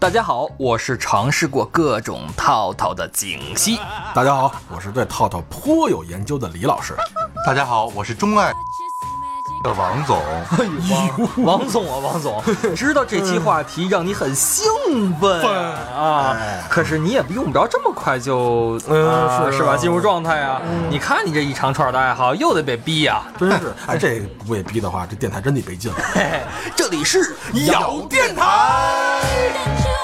大家好，我是尝试过各种套套的景熙。大家好，我是对套套颇有研究的李老师。大家好，我是钟爱的王总。王总啊，王总，知道这期话题让你很兴奋啊，可是你也用不着这么快就，嗯啊是是吧？进入状态啊！你看你这一长串的爱好，又得被逼呀、真是，哎，这不被逼的话，这电台真得没劲了。嘿嘿，这里是咬电台。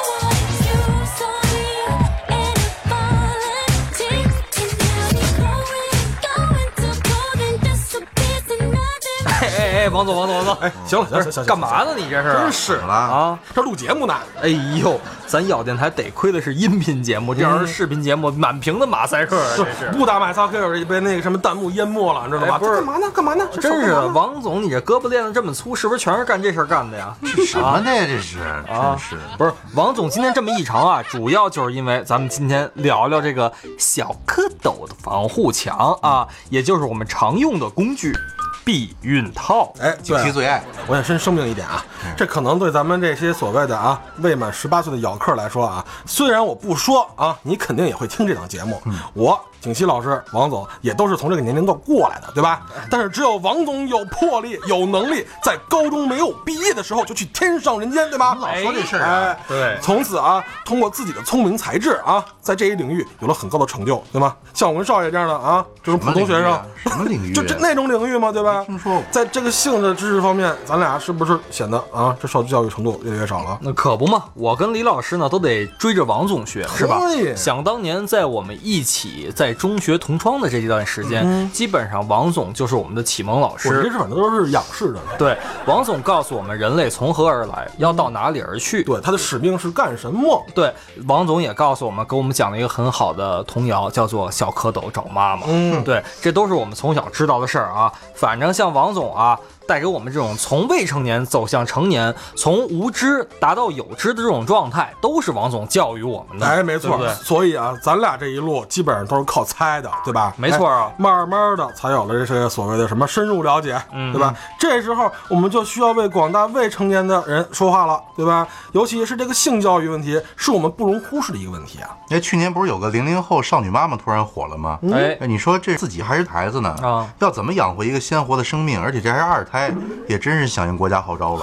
哎王总，王总，王总，哎，行了，行了，行了，行干嘛？呢？你这是？真是了？啊！这录节目呢。哎呦，咱咬电台得亏的是音频节目，这要是视频节目，满屏的马赛克啊，就真是。不打马赛克被那个什么弹幕淹没了，你知道吗？哎不是这干嘛呢？干嘛呢？真是王总，你这胳膊练得这么粗，是不是全是干这事儿干的呀？什么呢？这是，啊真是。不是，王总今天这么异常啊，主要就是因为咱们今天聊聊这个小蝌蚪的防护墙啊，也就是我们常用的工具避孕套。哎，近期最爱。我想先声明一点啊，这可能对咱们这些所谓的啊未满十八岁的咬客来说啊，虽然我不说啊，你肯定也会听这档节目。我景熙老师、王总也都是从这个年龄段过来的，对吧？但是只有王总有魄力、有能力，在高中没有毕业的时候就去天上人间，对吧？老说这事儿啊哎，对从此啊，通过自己的聪明才智啊，在这一领域有了很高的成就，对吗？像我跟少爷这样的啊，就是普通学生，什么领域啊么领域就这那种领域嘛，对吧？听说过在这个性的知识方面，咱俩是不是显得啊，这受教育程度越来越少了？那可不嘛，我跟李老师呢都得追着王总学，是吧对？想当年，在我们一起在中学同窗的这一段时间，基本上王总就是我们的启蒙老师我这师。反正都是仰视的。对，王总告诉我们人类从何而来，要到哪里而去。对，他的使命是干什么？对，王总也告诉我们，给我们讲了一个很好的童谣，叫做《小蝌蚪找妈妈》。嗯对，这都是我们从小知道的事儿啊。反正像王总啊，带给我们这种从未成年走向成年，从无知达到有知的这种状态，都是王总教育我们的。哎，没错对不对。所以啊，咱俩这一路基本上都是靠猜的，对吧？没错啊哎慢慢的才有了这些所谓的什么深入了解，嗯对吧？这时候我们就需要为广大未成年的人说话了，对吧？尤其是这个性教育问题，是我们不容忽视的一个问题啊。哎，去年不是有个零零后少女妈妈突然火了吗？哎哎，你说这自己还是孩子呢，啊要怎么养活一个鲜活的生命？而且这还是二胎，也真是响应国家号召了。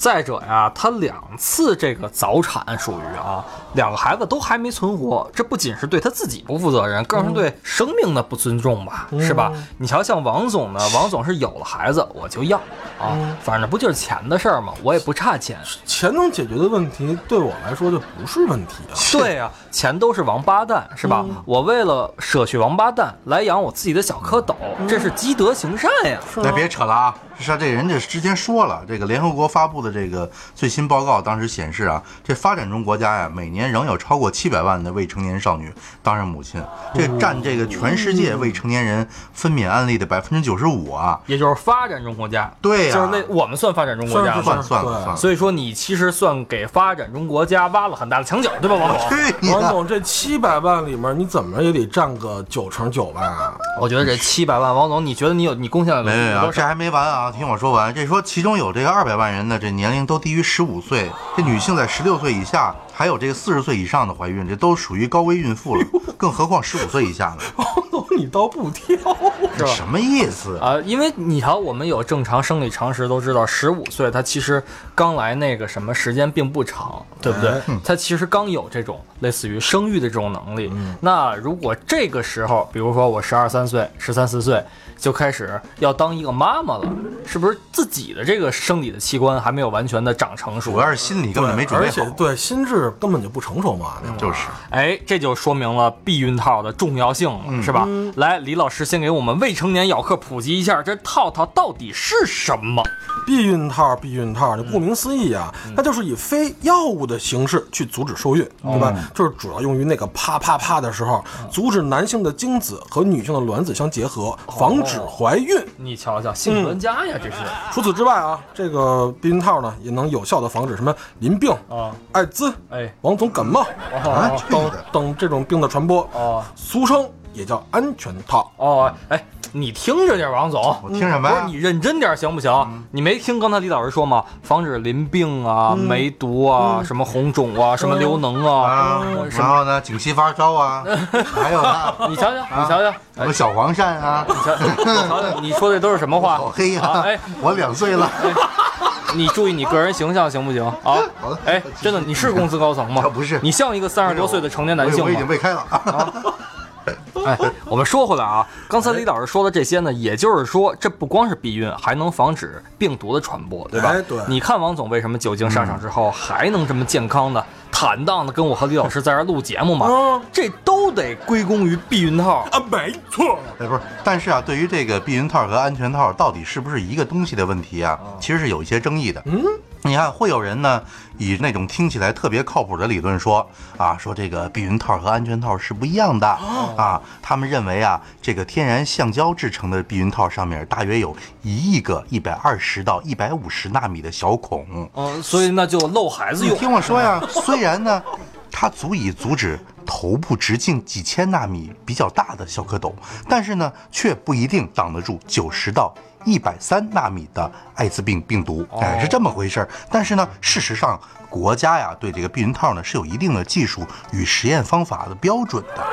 再者呀，他两次这个早产属于啊，两个孩子都还没存活，这不仅是对他自己不负责任，更是对生命的不尊重吧，是吧？你瞧，像王总呢，王总是有了孩子我就要啊，反正不就是钱的事儿嘛，我也不差钱。钱能解决的问题，对我来说就不是问题啊。对呀、钱都是王八蛋，是吧？我为了舍去王八蛋来养我自己的小蝌蚪，这是积德行善呀。那别扯了啊！是啊，这人家之前说了，这个联合国发布的这个最新报告，当时显示啊，这发展中国家呀，每年仍有超过七百万的未成年少女当上母亲，这占这个全世界未成年人分娩案例的百分之九十五啊！也就是发展中国家，对呀就是那我们算发展中国家吗算了算了，所以说你其实算给发展中国家挖了很大的墙角，对吧，王总？去你！王总，这七百万里面，你怎么也得占个九成九吧？我觉得这七百万，王总，你觉得你有你贡献了没有没，多少？这还没完啊！听我说完，这说其中有这个二百万人的这年龄都低于十五岁，这女性在十六岁以下，还有这个四十岁以上的怀孕，这都属于高危孕妇了，更何况十五岁以下呢，你倒不挑。是吧什么意思？啊、因为你瞧，我们有正常生理常识都知道，十五岁他其实刚来那个什么时间并不长，对不对？他其实刚有这种类似于生育的这种能力。那如果这个时候，比如说我十二三岁、十三四岁就开始要当一个妈妈了，是不是自己的这个生理的器官还没有完全的长成熟？主要是心理根本没准备而且好，对心智根本就不成熟嘛，那会儿就是。哎，这就说明了避孕套的重要性了，是吧？来，李老师先给我们未成年咬客普及一下，这套套到底是什么？避孕套，避孕套，这顾名思义啊，它就是以非药物的形式去阻止受孕，对吧？就是主要用于那个啪啪啪的时候，阻止男性的精子和女性的卵子相结合，防止怀孕。你瞧瞧，性专家呀，这是。除此之外啊，这个避孕套呢，也能有效的防止什么淋病、啊，艾滋、哎，王总感冒啊等等这种病的传播，啊俗称也叫安全套。哦，哎，你听着点，王总，我听什么呀？不是你认真点行不行？你没听刚才李老师说吗？防止淋病啊、梅毒啊、什么红肿啊、什么流脓啊，啊，然后呢，颈息发烧啊，还有呢，你瞧瞧，你瞧瞧，什么小黄鳝啊，你瞧，你瞧瞧，你说的都是什么话？好黑呀啊！哎，我两岁了，你注意你个人形象行不行啊好的？哎，真的，你是公司高层吗啊？不是你像一个三十多岁的成年男性我我已经吗？被开了。哎，我们说回来啊，刚才李老师说的这些呢，也就是说，这不光是避孕，还能防止病毒的传播，对吧？哎对你看王总为什么酒精上场之后还能这么健康的、坦荡的跟我和李老师在这儿录节目吗？嗯这都得归功于避孕套。啊，没错。哎，不是，但是啊，对于这个避孕套和安全套到底是不是一个东西的问题啊，其实是有一些争议的。嗯，你看，会有人呢以那种听起来特别靠谱的理论说啊，说这个避孕套和安全套是不一样的啊。他们认为啊，这个天然橡胶制成的避孕套上面大约有一亿个一百二十到一百五十纳米的小孔。嗯，所以那就漏孩子用。你听我说呀，虽然呢，它足以阻止头部直径几千纳米比较大的小蝌蚪，但是呢，却不一定挡得住九十到一百三纳米的艾滋病病毒。哎，是这么回事儿。但是呢，事实上，国家呀对这个避孕套呢是有一定的技术与实验方法的标准的。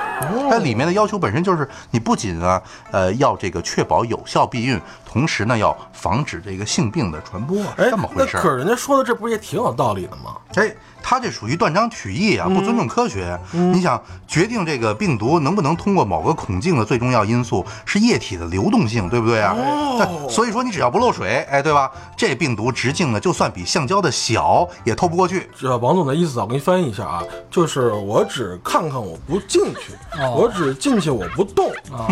它里面的要求本身就是，你不仅啊，呃，要这个确保有效避孕，同时呢，要防止这个性病的传播，这么，回事儿。可是人家说的这不是也挺有道理的吗？哎，他这属于断章取义啊，不尊重科学。你想决定这个病毒能不能通过某个孔径的最重要因素是液体的流动性，对不对啊？哦所以说你只要不漏水，哎，对吧？这病毒直径呢，就算比橡胶的小，也透不过去。这王总的意思啊，我给你翻译一下啊，就是我只看看，我不进去，我只进去，我不动，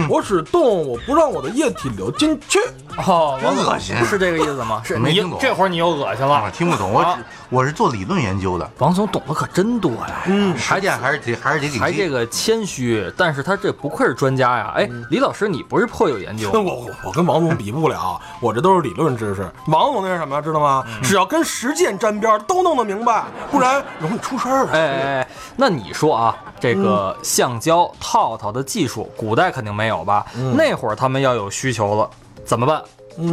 我只动，我不让我的液体流进去。哦，王恶心是这个意思吗？是没听懂这会儿你又恶心啊，了。听不懂，我我是做理论研究的，王总懂得可真多呀，嗯，实践还是得还是得给还这个谦虚，但是他这不愧是专家呀。哎，李老师，你不是颇有研究 那？我我我跟王总比不了，我这都是理论知识。王总那是什么，知道吗？只要跟实践沾边儿，都弄得明白，不然容易出事儿啊。哎哎哎，那你说啊，这个橡胶套套的技术，古代肯定没有吧？那会儿他们要有需求了，怎么办？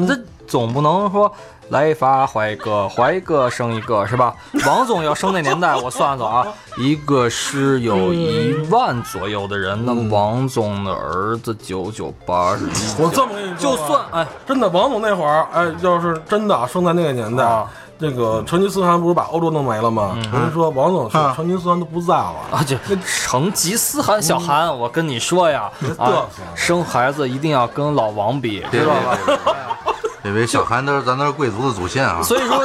这总不能说来一发怀一个，怀一个生一个是吧？王总要生那年代，我算算啊，一个是有一万左右的人，那王总的儿子九九八十一，我这么跟你说，就算哎，真的，王总那会儿，哎，要是真的啊生在那个年代，啊。这个成吉思汗不是把欧洲弄没了吗？我跟你说，王总去，啊。成吉思汗都不在了。啊，这成吉思汗小韩，我跟你说呀，啊，生孩子一定要跟老王比，知道吧？这位小韩都是咱都是贵族的祖先啊。所以说，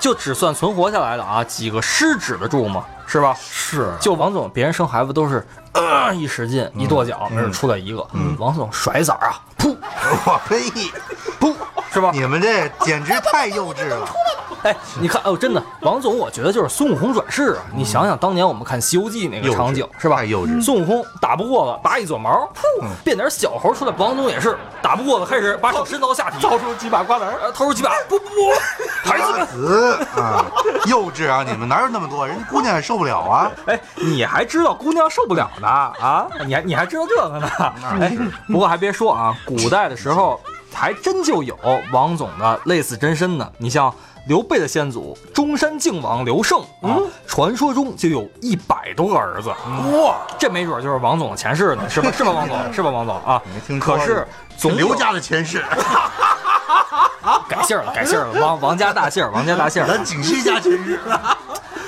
就只算存活下来的啊，几个失指得住吗？是吧？是，就王总，别人生孩子都是，呃，一使劲一跺脚，没准出来一个。王总甩色儿啊，噗，我呸！噗，是吧？你们这简直太幼稚了。哎，你看，哦，真的，王总，我觉得就是孙悟空转世啊！你想想，当年我们看《西游记》那个场景，是吧？太幼稚孙悟空打不过了，拔一撮毛，噗，变点小猴出来。王总也是打不过了，开始把手伸到下体，掏出几把瓜子儿。呃，掏出几把，不不不，孩 子们，子啊，幼稚啊！你们哪有那么多？人家姑娘也受不了啊。哎，你还知道姑娘受不了呢啊？你还你还知道这个呢？哎，不过还别说啊，古代的时候还真就有王总的类似真身呢。你像刘备的先祖中山靖王刘胜啊，传说中就有一百多个儿子。哇，这没准就是王总的前世呢，是吧？是吧，王总？是吧，王总啊没听？说可是总刘家的前世，改姓了，改姓了，王王家大姓儿，王家大姓儿。咱景熙家前世。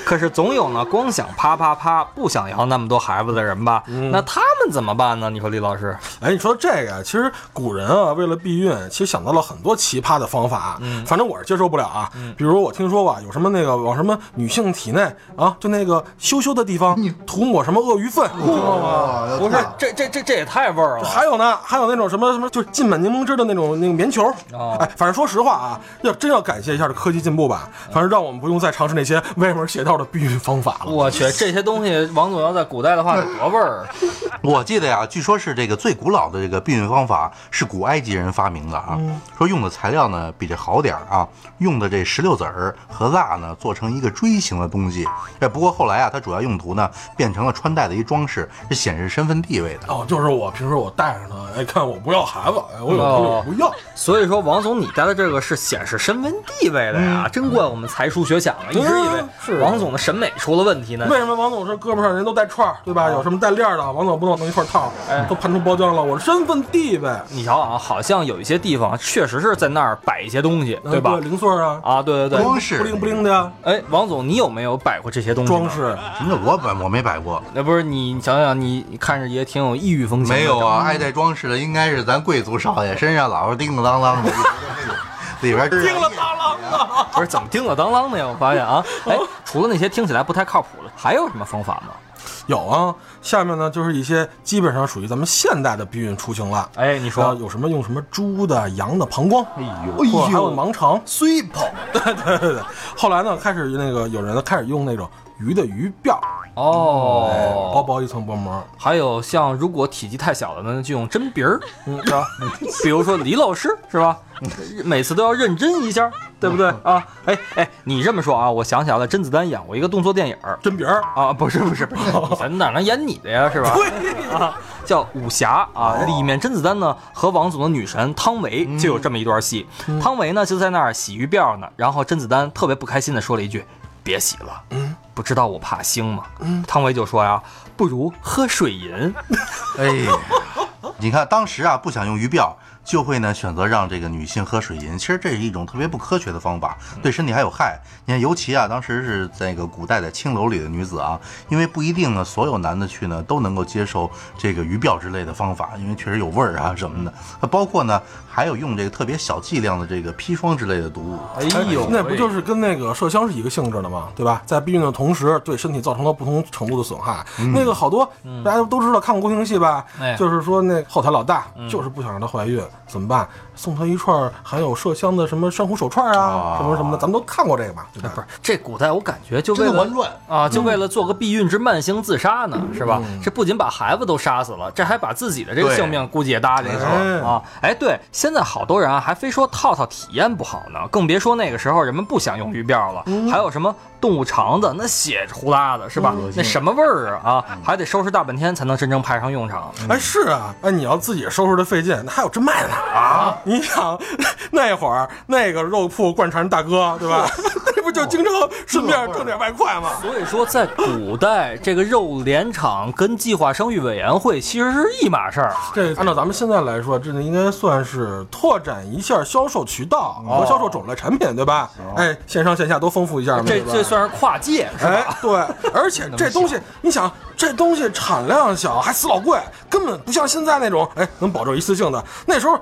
可是总有呢光想啪啪啪，不想要那么多孩子的人吧？那他们怎么办呢？你说李老师？哎，你说这个，其实古人啊，为了避孕，其实想到了很多奇葩的方法。嗯，反正我是接受不了啊。比如我听说过，有什么那个往什么女性体内啊，就那个羞羞的地方涂抹什么鳄鱼粪，你知道吗？不是，这这这这也太味儿了。还有呢，还有那种什么什么，就是浸满柠檬汁的那种那个棉球。哦哎，反正说实话啊，要真要感谢一下这科技进步吧，反正让我们不用再尝试那些歪门邪道的避孕方法了。我去，这些东西王总要在古代的话得多味儿。我记得呀，据说是这个最古老的这个避孕方法是古埃及人发明的啊，说用的材料呢比这好点儿啊，用的这石榴籽儿和蜡呢做成一个锥形的东西。哎，不过后来啊，它主要用途呢变成了穿戴的一装饰，是显示身份地位的。哦，就是我平时我戴上呢，哎，看我不要孩子，哎，我有哦我不要。所以说，王总，你带的这个是显示身份地位的呀，真怪我们才疏学浅了，一直以为嗯是王总的审美出了问题呢。为什么王总说胳膊上人都带串儿，对吧？有什么带链儿的，王总不能弄一块套，哎都盘出包浆了。我的身份地位，你瞧啊，好像有一些地方确实是在那儿摆一些东西，对吧？零碎儿啊，啊，对对对。装饰不灵不灵的呀，哎，王总，你有没有摆过这些东西？装。饰。什么叫我摆？我没摆过。那不是你，你想想，你看着也挺有异域风情。没有啊，爱戴装饰的应该是咱贵族少爷，身上老是叮叮当当的，里边 叮了当啷的，不是怎么叮了当啷的呀？我发现啊，哎，除了那些听起来不太靠谱的，还有什么方法吗？有啊。下面呢就是一些基本上属于咱们现代的避孕雏形了。哎，你啊说，有什么用什么猪的、羊的膀胱，哎呦，还有盲肠，碎泡。对对对对。后来呢，开始那个有人呢开始用那种鱼的鱼鳔，哦，薄薄一层薄膜。还有像如果体积太小的呢，就用针鼻儿，嗯，是吧？比如说李老师是吧？每次都要认真一下，对不对啊？哎哎，你这么说啊，我想起来了，甄子丹演过一个动作电影儿针鼻儿，啊，不是不是不是，咱哪能演你的呀，是吧？啊，叫武侠啊，里面甄子丹呢和王总的女神汤唯就有这么一段戏，汤唯呢就在那儿洗鱼鳔呢，然后甄子丹特别不开心的说了一句：“别洗了，嗯不知道我怕腥吗？”嗯汤唯就说呀：“不如喝水银。哎呀，你看当时啊，不想用鱼鳔，就会呢选择让这个女性喝水银。其实这是一种特别不科学的方法，对身体还有害。你看，尤其啊，当时是在那个古代的青楼里的女子啊，因为不一定呢，所有男的去呢都能够接受这个鱼鳔之类的方法，因为确实有味儿啊什么的。那包括呢，还有用这个特别小剂量的这个砒霜之类的毒物。”哎呦，那不就是跟那个麝香是一个性质的吗？对吧？在避孕的同时，对身体造成了不同程度的损害。那个好多大家都知道，看过宫廷戏吧？哎就是说那后台老大就是不想让她怀孕，怎么办？送他一串含有麝香的什么珊瑚手串啊，啊什么什么的，咱们都看过这个吧？对吧？不是这古代，我感觉就为了啊，就为了做个避孕之慢性自杀呢，是吧？这不仅把孩子都杀死了，这还把自己的这个性命估计也搭进去了啊！哎，对，现在好多人啊还非说套套体验不好呢，更别说那个时候人们不想用鱼鳔了，还有什么动物肠子，那血呼啦的，是吧？那什么味儿啊啊，还得收拾大半天才能真正派上用场。哎，是啊，哎，你要自己收拾的费劲，那还有真卖的呢啊！你想 那会儿那个肉铺灌肠大哥，对吧？那不就经常顺便挣点外快吗？所以说，在古代，这个肉联厂跟计划生育委员会其实是一码事儿。这按照咱们现在来说，这应该算是拓展一下销售渠道和销售种类产品，对吧？哎，线上线下都丰富一下嘛，这这算是跨界，是吧？哎，对，而且 这东西，你想，这东西产量小，还死老贵，根本不像现在那种，哎，能保证一次性的。那时候，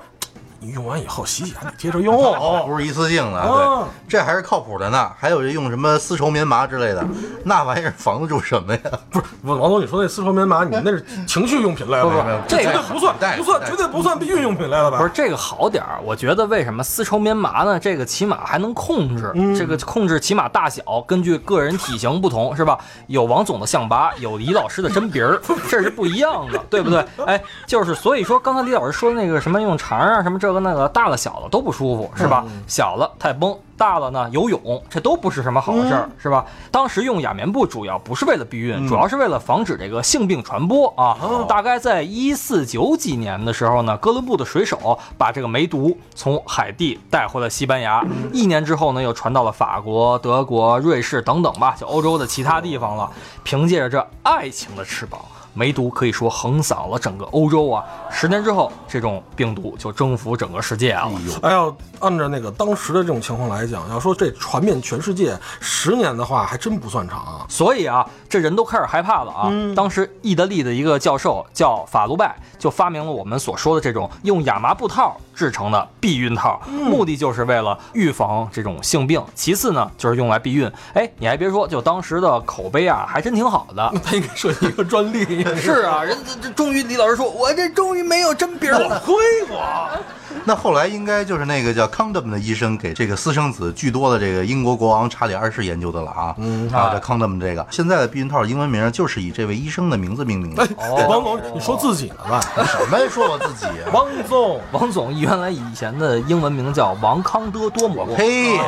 你用完以后洗洗还得接着用。不是一次性的，哦对，这还是靠谱的呢。还有这用什么丝绸棉麻之类的，那玩意儿防得住什么呀？不是，王王总，你说那丝绸棉麻，你那是情趣用品类的，不不这这个绝对不算带，不算，绝对不算避孕用品类了吧？不是这个好点儿，我觉得为什么丝绸棉麻呢？这个起码还能控制，这个控制起码大小，根据个人体型不同，是吧？有王总的象拔，有李老师的针鼻儿，这是不一样的，对不对？哎，就是所以说，刚才李老师说那个什么用肠啊，什么这个那个，大了小了都不舒服，是吧？小了太崩。大了呢，游泳，这都不是什么好事儿，是吧？当时用亚棉布主要不是为了避孕，主要是为了防止这个性病传播啊。大概在一四九几年的时候呢，哥伦布的水手把这个梅毒从海地带回了西班牙，一年之后呢，又传到了法国、德国、瑞士等等吧，就欧洲的其他地方了。凭借着这爱情的翅膀。梅毒可以说横扫了整个欧洲啊！十年之后，这种病毒就征服整个世界啊。哎呦按照那个当时的这种情况来讲，要说这传遍全世界十年的话，还真不算长。啊所以啊，这人都开始害怕了啊。当时意大利的一个教授叫法卢拜，就发明了我们所说的这种用亚麻布套制成的避孕套，目的就是为了预防这种性病。其次呢，就是用来避孕。哎，你还别说，就当时的口碑啊，还真挺好的。他应该设计一个专利。是啊，人这这终于李老师说，我这终于没有真鼻了。我亏我。那后来应该就是那个叫 condom 的医生给这个私生子居多的这个英国国王查理二世研究的了啊。嗯啊，这 condom 这个现在的避孕套英文名就是以这位医生的名字命名的哎。，王总，你说自己了吧？什么说我自己啊？王总，王总原来以前的英文名叫王康德多姆。嘿，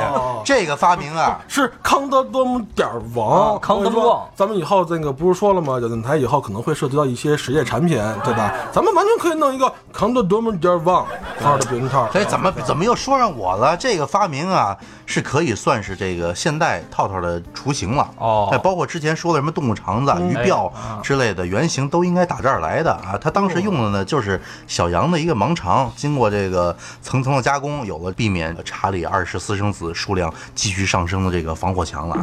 这个发明啊，是康德多姆点儿王，啊康德我跟你说旺咱们以后那个不是说了吗？有电台以后可能会涉及到一些实业产品，对吧？咱们完全可以弄一个康德多姆点儿王号的避孕套。哎，怎么怎么又说上我了？这个发明啊，是可以算是这个现代套套的雏形了。哦哎，包括之前说的什么动物肠子、鱼鳔之类的原型，都应该打这儿来的啊。他当时用的呢，就是小羊的一个盲肠，经过这个层层的加工，有了避免查理二世私生子数量继续上升的这个防火墙了。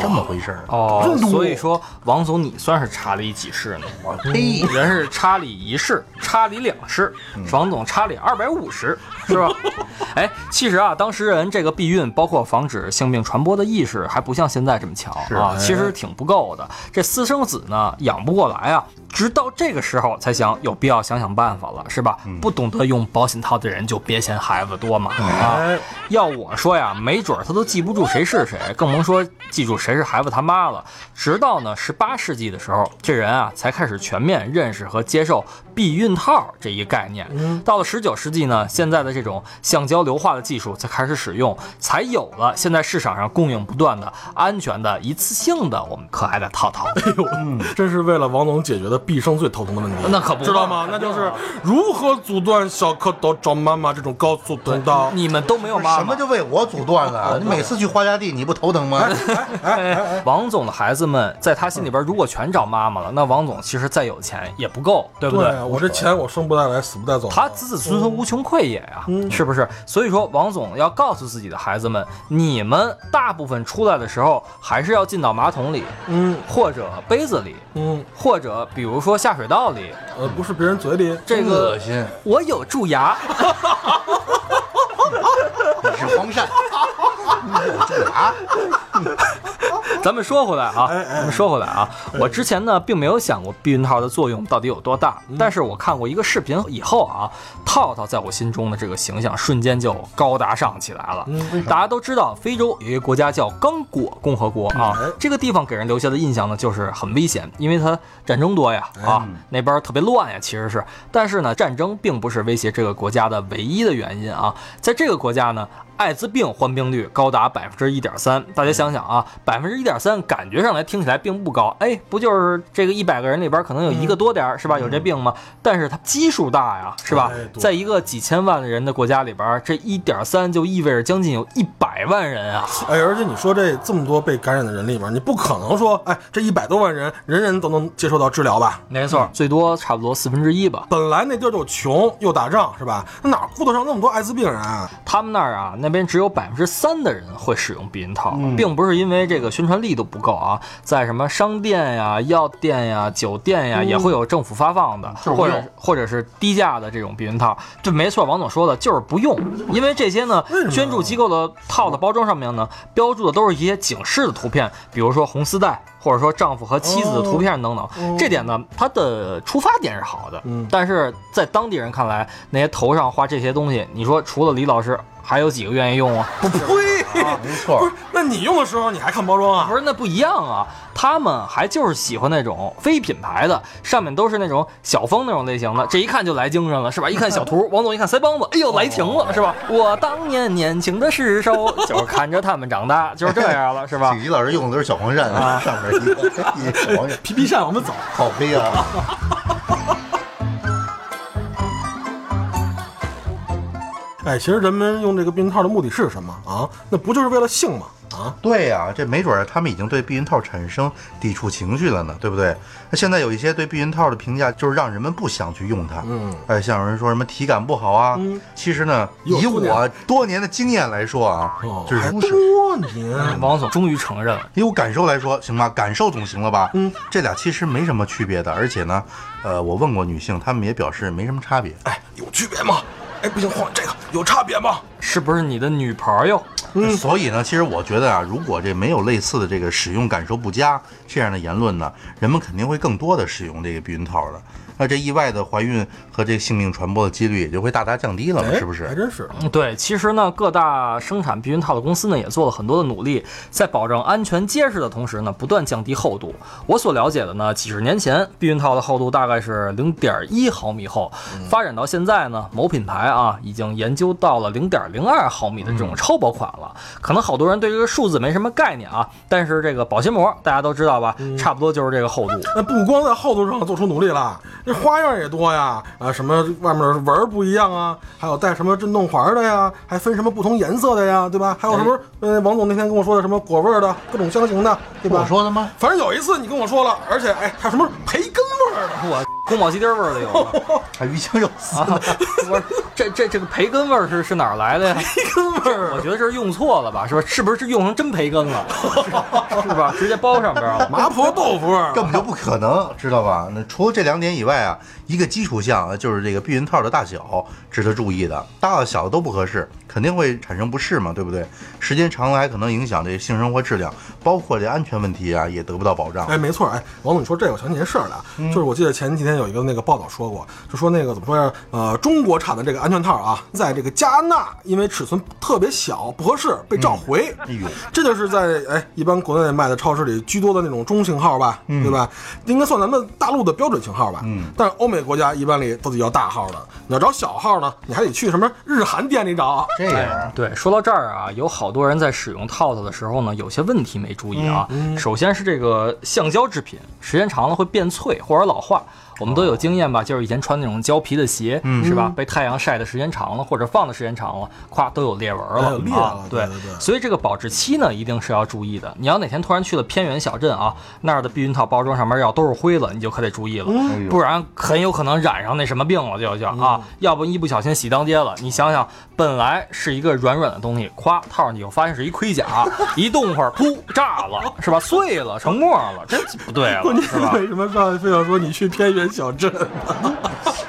这么回事儿。哦，所以说王总你算是查理几世呢？嘿，人是查理一世，查理两世，王总查理二百五十，是吧？哎，其实啊，当时人这个避孕，包括防止性病传播的意识，还不像现在这么强啊，其实挺不够的。这私生子呢，养不过来啊，直到这个时候才想有必要想想办法了，是吧？不懂得用保险套的人就别嫌孩子多嘛啊！哎，要我说呀，没准儿他都记不住谁是谁，更甭说记住谁是孩子他妈了。直到呢十八世纪的时候，这人啊才开始全面认识和接受避孕套这一概念。到了十九世纪呢，现在的这种橡胶硫化的技术才开始使用，才有了现在市场上供应不断的安全的一次性的我们可爱的套套。哎呦，真是为了王总解决的毕生最头疼的问题。那可不知道吗？那就是如何阻断小蝌蚪找妈妈这种高速通道。你们都没有妈妈，什么就为我阻断了？你每次去花家地，你不头疼吗？王总的孩子们在他心里边，如果全找妈妈了，那王总其实再有钱也不够，对不对啊，我这钱我生不带来，死不带走。他子子孙孙无穷匮也呀、嗯是不是？所以说，王总要告诉自己的孩子们，你们大部分出来的时候，还是要进到马桶里，嗯或者杯子里，嗯，或者比如说下水道里。呃，不是别人嘴里。这个恶心，我有蛀牙，你是黄鳝，你有蛀牙。咱们说回来啊，咱们说回来啊，我之前呢并没有想过避孕套的作用到底有多大，嗯但是我看过一个视频以后啊，套套在我心中的这个形象瞬间就高大上起来了。嗯大家都知道，非洲有一个国家叫刚果共和国啊哎，这个地方给人留下的印象呢就是很危险，因为它战争多呀哎啊，那边特别乱呀，其实是。但是呢，战争并不是威胁这个国家的唯一的原因啊，在这个国家呢。艾滋病患病率高达百分之一点三，大家想想啊，百分之一点三，感觉上来听起来并不高，哎，不就是这个一百个人里边可能有一个多点儿是吧？有这病吗？但是它基数大呀，是吧哎？在一个几千万的人的国家里边，这一点三就意味着将近有一百万人啊！哎，而且你说这这么多被感染的人里边，你不可能说，哎，这一百多万人，人人都能接受到治疗吧？没错，最多差不多四分之一吧。本来那地儿就穷又打仗，是吧？那哪顾得上那么多艾滋病人啊？他们那儿啊，那边只有百分之三的人会使用避孕套，并不是因为这个宣传力度不够啊，在什么商店呀、药店呀、酒店呀，也会有政府发放的，或者或者是低价的这种避孕套。对，没错，王总说的就是不用，因为这些呢，捐助机构的套的包装上面呢，标注的都是一些警示的图片，比如说红丝带。或者说丈夫和妻子的图片等等，这点呢，它的出发点是好的，嗯但是在当地人看来，那些头上画这些东西，你说除了李老师，还有几个愿意用啊？不呸！没错不是，那你用的时候你还看包装啊？不是，那不一样啊！他们还就是喜欢那种非品牌的，上面都是那种小风那种类型的，这一看就来精神了，是吧？一看小图，王总一看腮帮子，哎呦，来情了，是吧？我当年年轻的时候，就是看着他们长大，就是这样了，是吧景？吉老师用的都是小黄鳝啊，上面一个一个小黄鳝，皮皮扇，我们走。好黑啊！哎，其实人们用这个避孕套的目的是什么啊？那不就是为了性吗？啊，啊？对呀、这没准儿他们已经对避孕套产生抵触情绪了呢，对不对？那现在有一些对避孕套的评价，就是让人们不想去用它。嗯，哎，像有人说什么体感不好啊，嗯其实呢，以我多年的经验来说啊，哦，还这是？多年。王总终于承认了，以我感受来说，行吧，感受总行了吧？嗯，这俩其实没什么区别的，而且呢，呃，我问过女性，她们也表示没什么差别。哎，有区别吗？哎，不行，换这个有差别吗？是不是你的女朋友？嗯所以呢，其实我觉得啊，如果这没有类似的这个使用感受不佳这样的言论呢，人们肯定会更多的使用这个避孕套的。那这意外的怀孕和这个性命传播的几率也就会大大降低了嘛，哎是不是？还真是。嗯对，其实呢，各大生产避孕套的公司呢，也做了很多的努力，在保证安全结实的同时呢，不断降低厚度。我所了解的呢，几十年前避孕套的厚度大概是零点一毫米厚，发展到现在呢，某品牌啊已经研究到了零点零二毫米的这种超薄款了。可能好多人对这个数字没什么概念啊，但是这个保鲜膜大家都知道吧，差不多就是这个厚度。那不光在厚度上做出努力了，这花样也多呀！啊，什么外面的纹儿不一样啊，还有带什么震动环的呀，还分什么不同颜色的呀，对吧？还有什么？呃，王总那天跟我说的什么果味儿的，各种香型的，对吧？我说的吗？反正有一次你跟我说了，而且哎，还有什么培根味儿的，我宫保鸡丁味儿的有吗？还鱼香肉丝啊，不是，这这这个培根味儿是是哪儿来的呀？培根味儿我觉得这是用错了吧，是吧？是不是用成真培根了？是是吧？直接包上边了。麻婆豆腐味儿，根本就不可能，知道吧？那除了这两点以外啊，一个基础项啊就是这个避孕套的大小值得注意的，大的小的都不合适，肯定会产生不适嘛，对不对？时间长了还可能影响这性生活质量，包括这安全问题啊也得不到保障。哎，没错，哎，王总，你说这个，我想起件事儿来，嗯就是我记得前几天有一个那个报道说过，就说那个怎么说呀？呃，中国产的这个安全套啊，在这个加纳因为尺寸特别小不合适被召回。哎呦，这就是在哎一般国内卖的超市里居多的那种中型号吧，对吧？应该算咱们大陆的标准型号吧。嗯，但是欧美国家一般里都得要大号的，你要找小号呢，你还得去什么日韩店里找。这样啊，对，说到这儿啊，有好多人在使用套套的时候呢，有些问题没注意啊。首先是这个橡胶制品，时间长了会变脆或者老化。我们都有经验吧，就是以前穿那种胶皮的鞋，是吧？被太阳晒的时间长了，或者放的时间长了，咵都有裂纹了，哎有裂了啊。对对对所以这个保质期呢，一定是要注意的。你要哪天突然去了偏远小镇啊，那儿的避孕套包装上面要都是灰了，你就可得注意了，不然很有可能染上那什么病了，就就啊，要不一不小心洗当街了。你想想，本来是一个软软的东西，咵套上去以后发现是一盔甲，一动会儿噗炸了，是吧？碎了，成沫了，这不对了，是吧？为什么刚才非要说你去偏远小镇？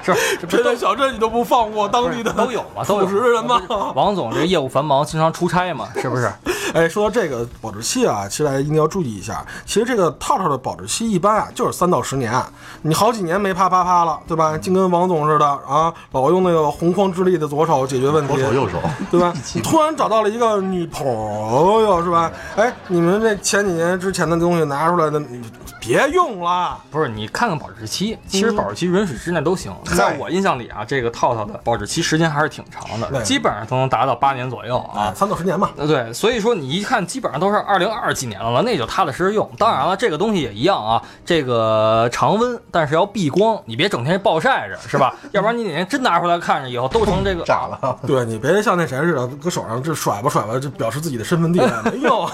是 偏远小镇你都不放过当地的都有嘛，都有朴实的人吗？王总这业务繁忙，经常出差嘛，是不是？哎，说到这个保质期啊，其实大家一定要注意一下。其实这个套套的保质期一般啊，就是三到十年。你好几年没啪啪啪了，对吧？净跟王总似的啊，老用那个洪荒之力的左手解决问题，左手右手，对吧？你突然找到了一个女朋友，是吧？哎，你们这前几年之前的东西拿出来的，你别用了。不是，你看看保质期，其实保质期允许之内都行。在我印象里啊，这个套套的保质期时间还是挺长的，基本上都能达到八年左右啊啊，。三到十年嘛。呃，对，所以说你一看，基本上都是二零二几年了，那就踏踏实实用。当然了，这个东西也一样啊，这个常温，但是要避光，你别整天暴晒着，是吧？要不然你哪天真拿出来看着，以后都成这个炸了。对你别像那谁似的，搁手上这甩吧甩吧，就表示自己的身份地位。没有，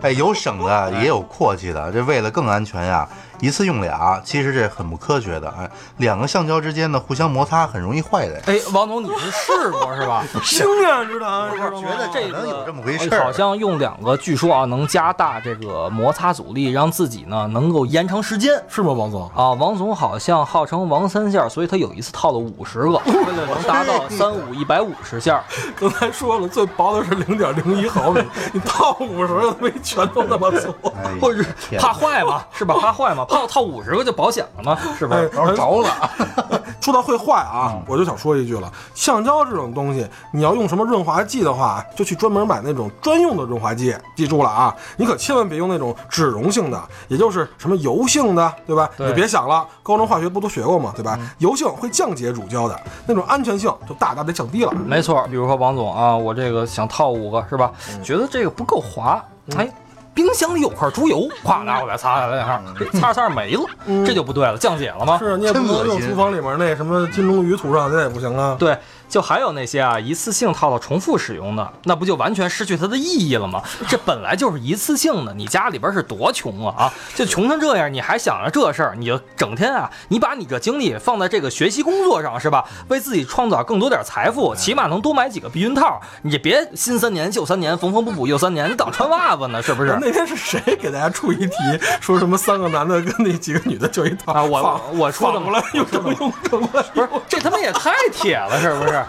哎，有省的也有阔气的，这为了更安全呀，一次用俩，其实这很不科学的。哎，两个橡胶之间呢互相摩擦，很容易坏的。哎，王总，你是试过是吧？经验之谈，知道吗觉得这个能有这么回事儿好像用两个，据说啊能加大这个摩擦阻力，让自己呢能够延长时间。是吗，王总？啊，王总好像号称王三下，所以他有一次套了五十个，为了能达到三五一百五十下。刚才说了，最薄的是零点零一毫米，你套五十个没全都那么粗。哎呀或者怕坏嘛，是吧？怕坏嘛，怕套五十个就保险了吗，是不是然后着了，说到会坏啊，我就想说一句了，橡胶这种东西，你要用什么润滑剂的话，就去专门买那种专用的润滑剂。记住了啊，你可千万别用那种脂溶性的，也就是什么油性的，对吧？对你别想了，高中化学不都学过吗？对吧？油性会降解乳胶的，那种安全性就大大的降低了。没错，比如说王总啊，我这个想套五个是吧？觉得这个不够滑，哎，冰箱里有块猪油，咵拿过来擦擦两下，这擦着擦着没了，这就不对了，降解了吗？是啊，你也不能用厨房里面那什么金龙鱼涂上，那也不行啊。对，就还有那些啊一次性套套重复使用的，那不就完全失去它的意义了吗？这本来就是一次性的，你家里边是多穷啊啊！就穷成这样，你还想着这事儿，你就整天啊，你把你这精力放在这个学习工作上是吧？为自己创造更多点财富，起码能多买几个避孕套。你别新三年旧三年，缝缝补补又三年，你当穿袜子呢是不是？那天是谁给大家出一题，说什么三个男的跟那几个女的就一套啊我我出的反过来又怎么用成了，不是，这他妈也太铁了，是不是？哎，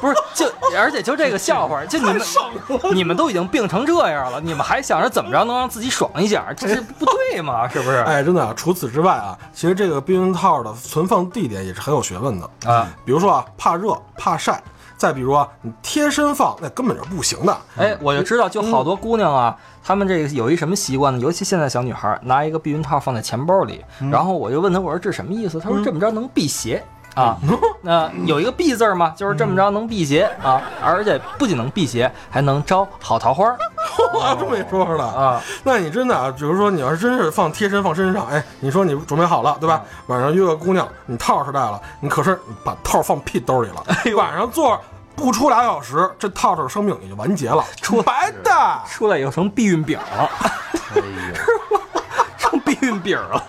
不是，就而且就这个笑话，就你们你们都已经病成这样了，你们还想着怎么着能让自己爽一下，这是不对嘛？是不是？哎，真的啊！除此之外啊，其实这个避孕套的存放地点也是很有学问的啊。比如说啊，怕热怕晒，再比如啊，你贴身放那根本就不行的。哎，我就知道，就好多姑娘啊，她们这个有一什么习惯呢？尤其现在小女孩，拿一个避孕套放在钱包里，然后我就问她，我说这什么意思？她说这么着能辟邪。啊，那有一个避字儿嘛，就是这么着能辟邪啊，而且不仅能辟邪，还能招好桃花儿哇，这么一说的啊。那你真的啊，比如说你要是真是放贴身放身上，哎，你说你准备好了，对吧？晚上约个姑娘，你套是带了，你可是把套放屁兜里了，晚上坐不出俩小时，这套套生命也就完结了，出白的。出来以后成避孕饼了。哎呦，成避孕饼了。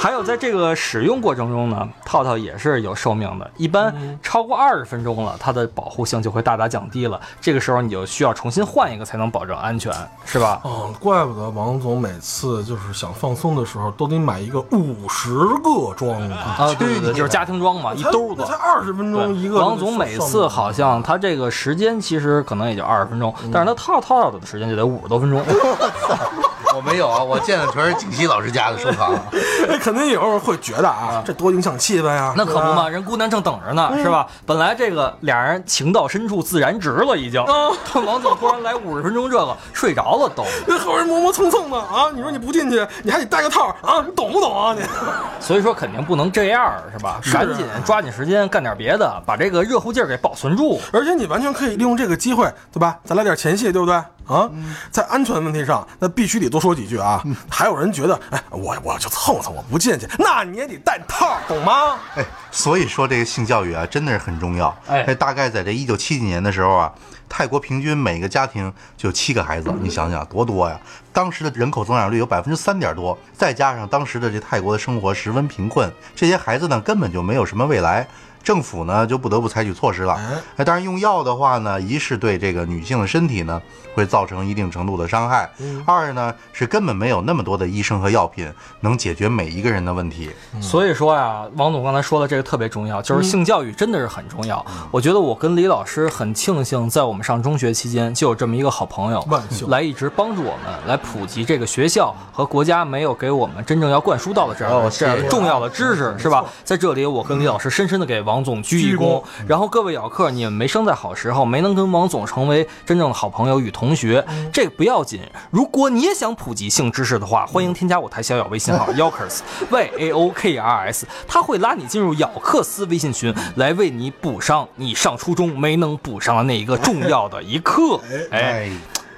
还有在这个使用过程中呢，套套也是有寿命的，一般超过二十分钟了，它的保护性就会大大降低了。这个时候你就需要重新换一个才能保证安全，是吧？哦，怪不得王总每次就是想放松的时候，都得买一个五十个装的。啊，对对对，就是家庭装嘛，一兜子才。二十分钟一个。王总每次好像他这个时间其实可能也就二十分钟，但是他套套的时间就得五十多分钟。我没有啊，我见的全是景熙老师家的收藏。哎，肯定有人会觉得啊，这多影响气氛呀。那可不嘛，人姑娘正等着呢，是吧？本来这个俩人情到深处自然直了，已经。王总突然来五十分钟这个，睡着了都。那后边磨磨蹭蹭的啊，你说你不进去，你还得带个套啊，你懂不懂啊你？所以说肯定不能这样，是吧？赶紧抓紧时间干点别的，把这个热乎劲儿给保存住。而且你完全可以利用这个机会，对吧？咱来点前戏，对不对？啊，在安全问题上，那必须得多说几句啊。还有人觉得，哎，我我就蹭蹭，我不进去，那你也得带套，懂吗？哎，所以说这个性教育啊，真的是很重要。哎大概在这一九七几年的时候啊，泰国平均每个家庭就有七个孩子，你想想多多呀！当时的人口增长率有百分之三点多，再加上当时的这泰国的生活十分贫困，这些孩子呢根本就没有什么未来。政府呢就不得不采取措施了。哎，当然用药的话呢，一是对这个女性的身体呢会造成一定程度的伤害，二呢是根本没有那么多的医生和药品能解决每一个人的问题。所以说呀，王总刚才说的这个特别重要，就是性教育真的是很重要。我觉得我跟李老师很庆幸，在我们上中学期间就有这么一个好朋友，来一直帮助我们，来普及这个学校和国家没有给我们真正要灌输到的这样、哦这样重要的知识，是吧？在这里，我跟李老师深深的给王总鞠一躬。然后各位咬客，你们没生在好时候，没能跟王总成为真正的好朋友与同学，这个不要紧。如果你也想普及性知识的话，欢迎添加我台小咬微信号 Yokers Y A O K R S，他会拉你进入咬克斯微信群，来为你补上你上初中没能补上的那一个重要的一课。哎，哎，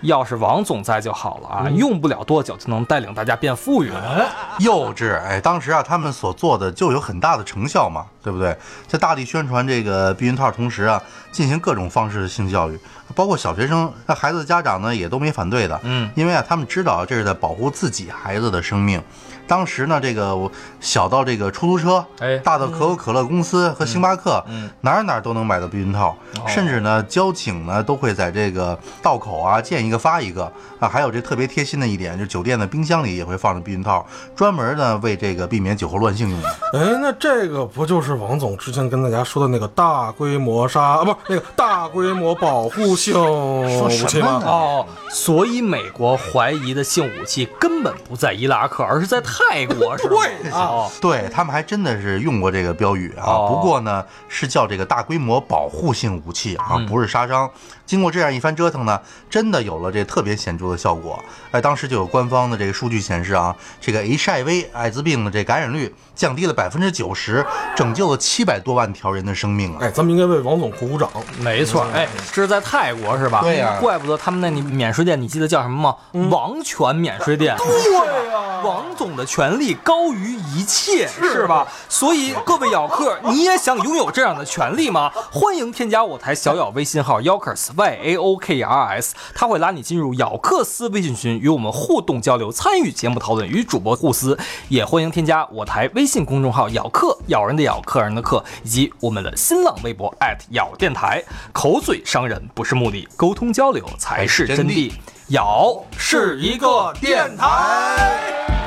要是王总在就好了啊，用不了多久就能带领大家变富裕了。幼稚，哎，当时啊，他们所做的就有很大的成效嘛，对不对？在大力宣传这个避孕套同时啊，进行各种方式的性教育，包括小学生，那孩子的家长呢也都没反对的，嗯，因为啊，他们知道这是在保护自己孩子的生命。当时呢，这个我小到这个出租车，哎大到可口可乐公司和星巴克，嗯哪儿哪儿都能买到避孕套，甚至呢，交警呢都会在这个道口啊见一个发一个啊。还有这特别贴心的一点，就酒店的冰箱里也会放着避孕套，专门呢为这个避免酒后乱性用的。哎，那这个不就是王总之前跟大家说的那个大规模杀啊，不是那个大规模保护性武器吗？哦，所以美国怀疑的性武器根本不在伊拉克，而是在泰国，是吧？对啊哦，对他们还真的是用过这个标语啊，哦不过呢是叫这个大规模保护性武器啊，不是杀伤。经过这样一番折腾呢，真的有了这特别显著的效果。哎，当时就有官方的这个数据显示啊，这个 HIV 艾滋病的这感染率降低了百分之九十，拯救了七百多万条人的生命啊。哎，咱们应该为王总鼓鼓掌。没错，哎，这是在泰国是吧？对呀怪不得他们那里免税店，你记得叫什么吗？王权免税店。对呀，王总的权利高于一切，是吧？所以各位咬客，你也想拥有这样的权利吗？欢迎添加我台小咬微信号 Yokers Y A O K E R S，他会拉你进入咬克斯微信群，与我们互动交流，参与节目讨论，与主播互撕。也欢迎添加我台微信公众号咬客，咬人的咬，客人的客，以及我们的新浪微博咬电台。口嘴伤人不是目的，沟通交流才是真谛。咬是一个电台。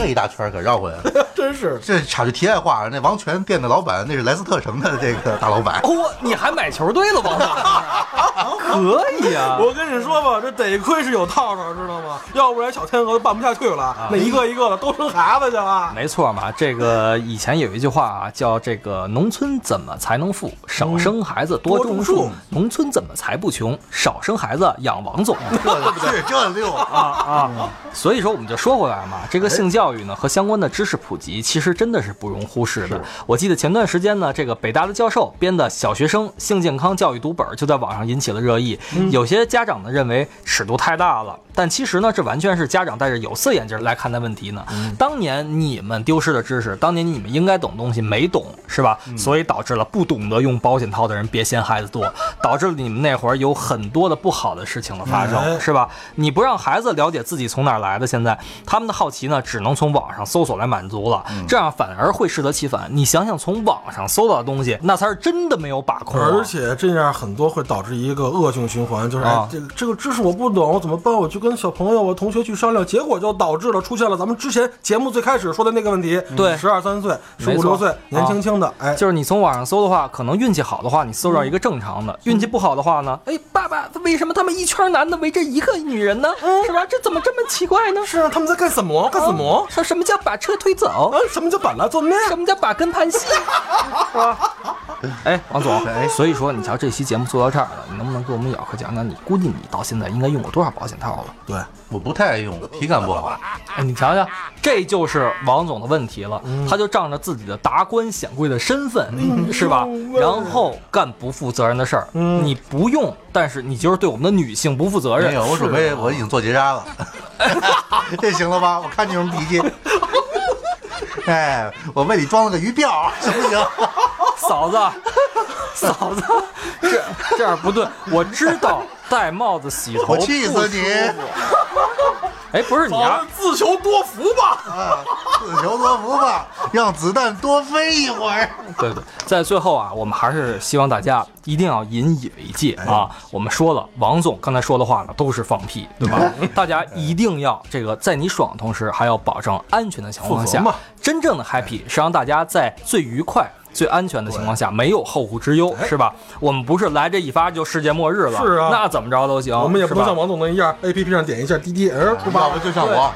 这一大圈可绕回来了。真是。这插句题外话，那王权店的老板那是莱斯特城的这个大老板。哦，你还买球队了，王总？可以啊！我跟你说吧，这得亏是有套套，知道吗？要不然小天鹅都办不下去了，那一个一个的都生孩子去了。没错嘛，这个以前有一句话啊，叫这个农村怎么才能富？少生孩子多种树。农村怎么才不穷？少生孩子养王总。是这溜啊！啊，所以说我们就说回来嘛，这个性教育呢和相关的知识普及，其实真的是不容忽视的。我记得前段时间呢，这个北大的教授编的小学生性健康教育读本就在网上引起了热议，有些家长呢认为尺度太大了，但其实呢，这完全是家长戴着有色眼镜来看待问题呢。当年你们丢失的知识，当年你们应该懂东西没懂，是吧？所以导致了不懂得用保险套的人别嫌孩子多，导致了你们那会儿有很多的不好的事情的发生，哎是吧？你不让孩子了解自己从哪儿来的，现在他们的好奇呢，只能从网上搜索来满足了，这样反而会适得其反。你想想，从网上搜到的东西，那才是真的没有把控啊、而且这样很多会导致一个恶性循环，就是哎啊，这个这个知识我不懂，我怎么办？我去跟小朋友、我同学去商量，结果就导致了出现了咱们之前节目最开始说的那个问题。对十二三岁、十五六岁，年轻轻的，哎，就是你从网上搜的话，可能运气好的话，你搜到一个正常的；运气不好的话呢，哎，爸爸，为什么他们一圈男的围着一个女人呢？是吧？这怎么这么奇怪呢？是啊，他们在干什么？干什么？说什么叫把车推走啊？？什么叫把拉做面？什么叫把根盘戏？是吧？哎，王总，哎所以说你瞧这期节目做到这儿了，你能不能给我们咬客讲讲，你估计你到现在应该用过多少保险套了？对，我不太爱用，体感不好。哎，你瞧瞧，这就是王总的问题了。他就仗着自己的达官显贵的身份，是吧？然后干不负责任的事儿。你不用，但是你就是对我们的女性不负责任。没有，我准备我已经做结扎了，这行了吧？我看你什么脾气。哎，我为你装了个鱼鳔，行不行？嫂子，嫂子，这这样不对。我知道戴帽子洗头我气死你！哎，不是你啊，自求多福吧。啊，自求多福吧，让子弹多飞一会儿。对对，在最后啊，我们还是希望大家一定要引以为戒啊。我们说了，王总刚才说的话呢，都是放屁，对吧？大家一定要这个，在你爽的同时，还要保证安全的情况下真正的 happy 是让大家在最愉快。最安全的情况下，没有后顾之忧，是吧？我们不是来这一发就世界末日了，是啊那怎么着都行。我们也不像王总那样，A P P 上点一下滴滴，哎，不吧要不？就像我，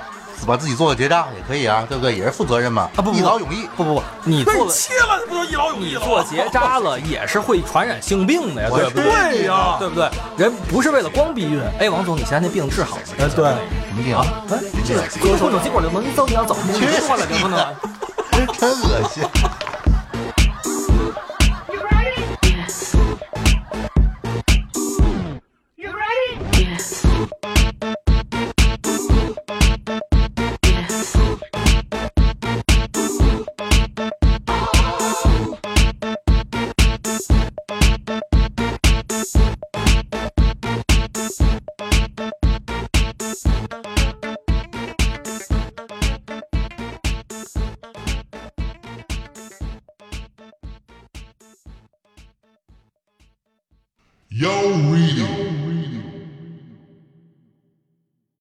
把自己做个结扎也可以啊，对不对？也是负责任嘛，啊不不一劳永逸。不不不，你做了切了，不就一劳永逸了吗？你做结扎了也是会传染性病的呀，对不对？对呀对不对？人不是为了光避孕。哎，王总，你现在那病治好了没？哎，对，什么病啊？哎这个割手肘结果就能走，你要走，你说了就不能。真恶心。